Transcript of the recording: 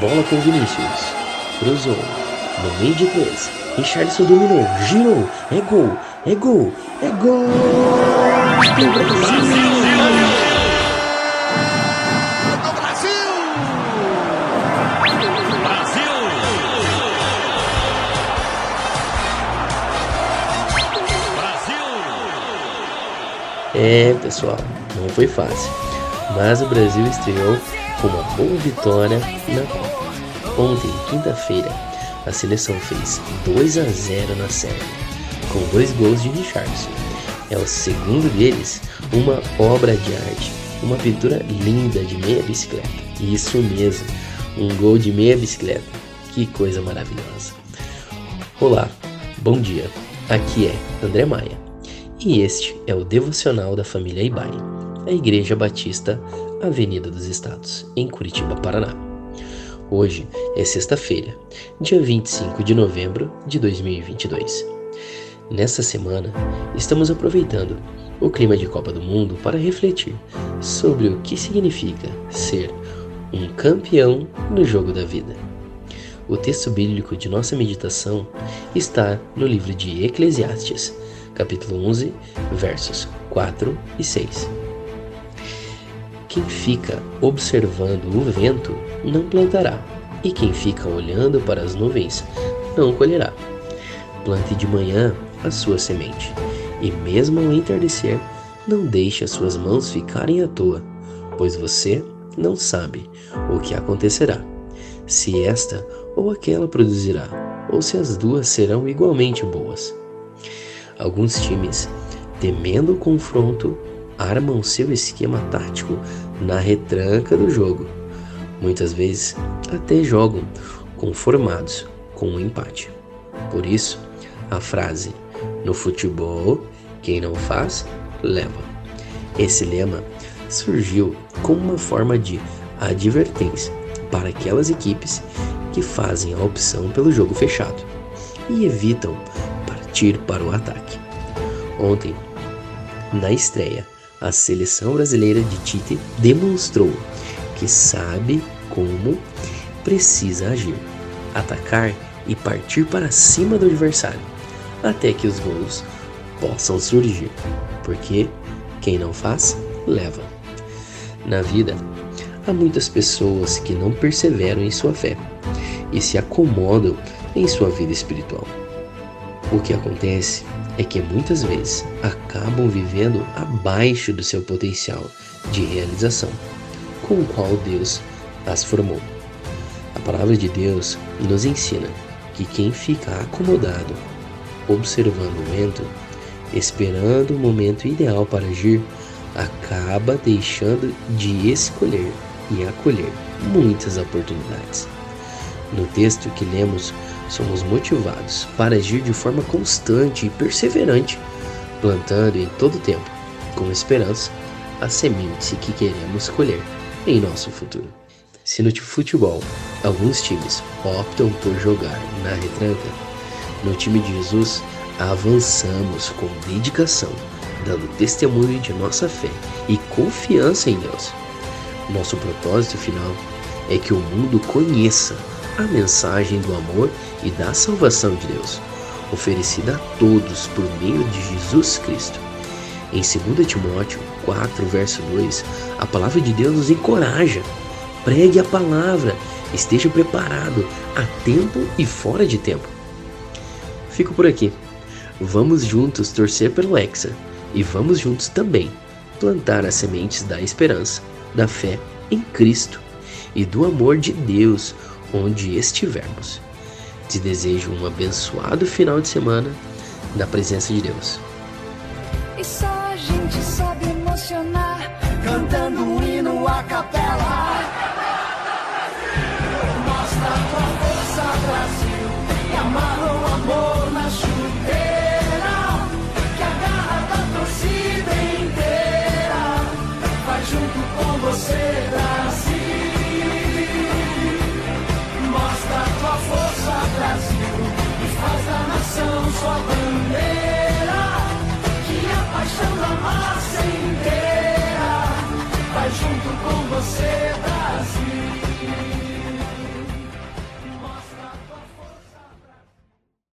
Bola com Vinícius. Cruzou. No meio de três. Richardson dominou. Girou. É gol. É gol. É gol. Do Brasil! É, pessoal, não foi fácil, mas o Brasil estreou com uma boa vitória na Copa. Ontem, quinta-feira, a seleção fez 2 a 0 na série, com dois gols de Richardson. É o segundo deles, uma obra de arte, uma pintura linda de meia bicicleta. Isso mesmo, um gol de meia bicicleta. Que coisa maravilhosa. Olá, bom dia. Aqui é André Maia e este é o devocional da família Ibai, a Igreja Batista Avenida dos Estados, em Curitiba, Paraná. Hoje é sexta-feira, dia 25 de novembro de 2022. Nessa semana, estamos aproveitando o clima de Copa do Mundo para refletir sobre o que significa ser um campeão no jogo da vida. O texto bíblico de nossa meditação está no livro de Eclesiastes, capítulo 11, versos 4 e 6. Quem fica observando o vento não plantará, e quem fica olhando para as nuvens não colherá. Plante de manhã a sua semente, e mesmo ao entardecer, não deixe as suas mãos ficarem à toa, pois você não sabe o que acontecerá, se esta ou aquela produzirá, ou se as duas serão igualmente boas. Alguns times, temendo o confronto, armam seu esquema tático na retranca do jogo. Muitas vezes até jogam conformados com o um empate. Por isso, a frase no futebol, quem não faz, leva. Esse lema surgiu como uma forma de advertência para aquelas equipes que fazem a opção pelo jogo fechado e evitam partir para o ataque. Ontem, na estreia, a seleção brasileira de Tite demonstrou que sabe como precisa agir, atacar e partir para cima do adversário, até que os gols possam surgir, porque quem não faz, leva. Na vida, há muitas pessoas que não perseveram em sua fé e se acomodam em sua vida espiritual. O que acontece é que muitas vezes acabam vivendo abaixo do seu potencial de realização, com o qual Deus as formou. A palavra de Deus nos ensina que quem fica acomodado, observando o vento, esperando o momento ideal para agir, acaba deixando de escolher e acolher muitas oportunidades. No texto que lemos, somos motivados para agir de forma constante e perseverante, plantando em todo tempo, com esperança, a semente que queremos colher em nosso futuro. Se no futebol alguns times optam por jogar na retranca, no time de Jesus avançamos com dedicação, dando testemunho de nossa fé e confiança em Deus. Nosso propósito final é que o mundo conheça a mensagem do amor e da salvação de Deus, oferecida a todos por meio de Jesus Cristo. Em 2 Timóteo 4, verso 2, a palavra de Deus nos encoraja. Pregue a palavra, esteja preparado a tempo e fora de tempo. Fico por aqui. Vamos juntos torcer pelo Hexa e vamos juntos também plantar as sementes da esperança, da fé em Cristo e do amor de Deus onde estivermos. Te desejo um abençoado final de semana na presença de Deus. E só a gente sabe emocionar cantando o hino a capela. Mostra tua força, Brasil, e amarra o amor.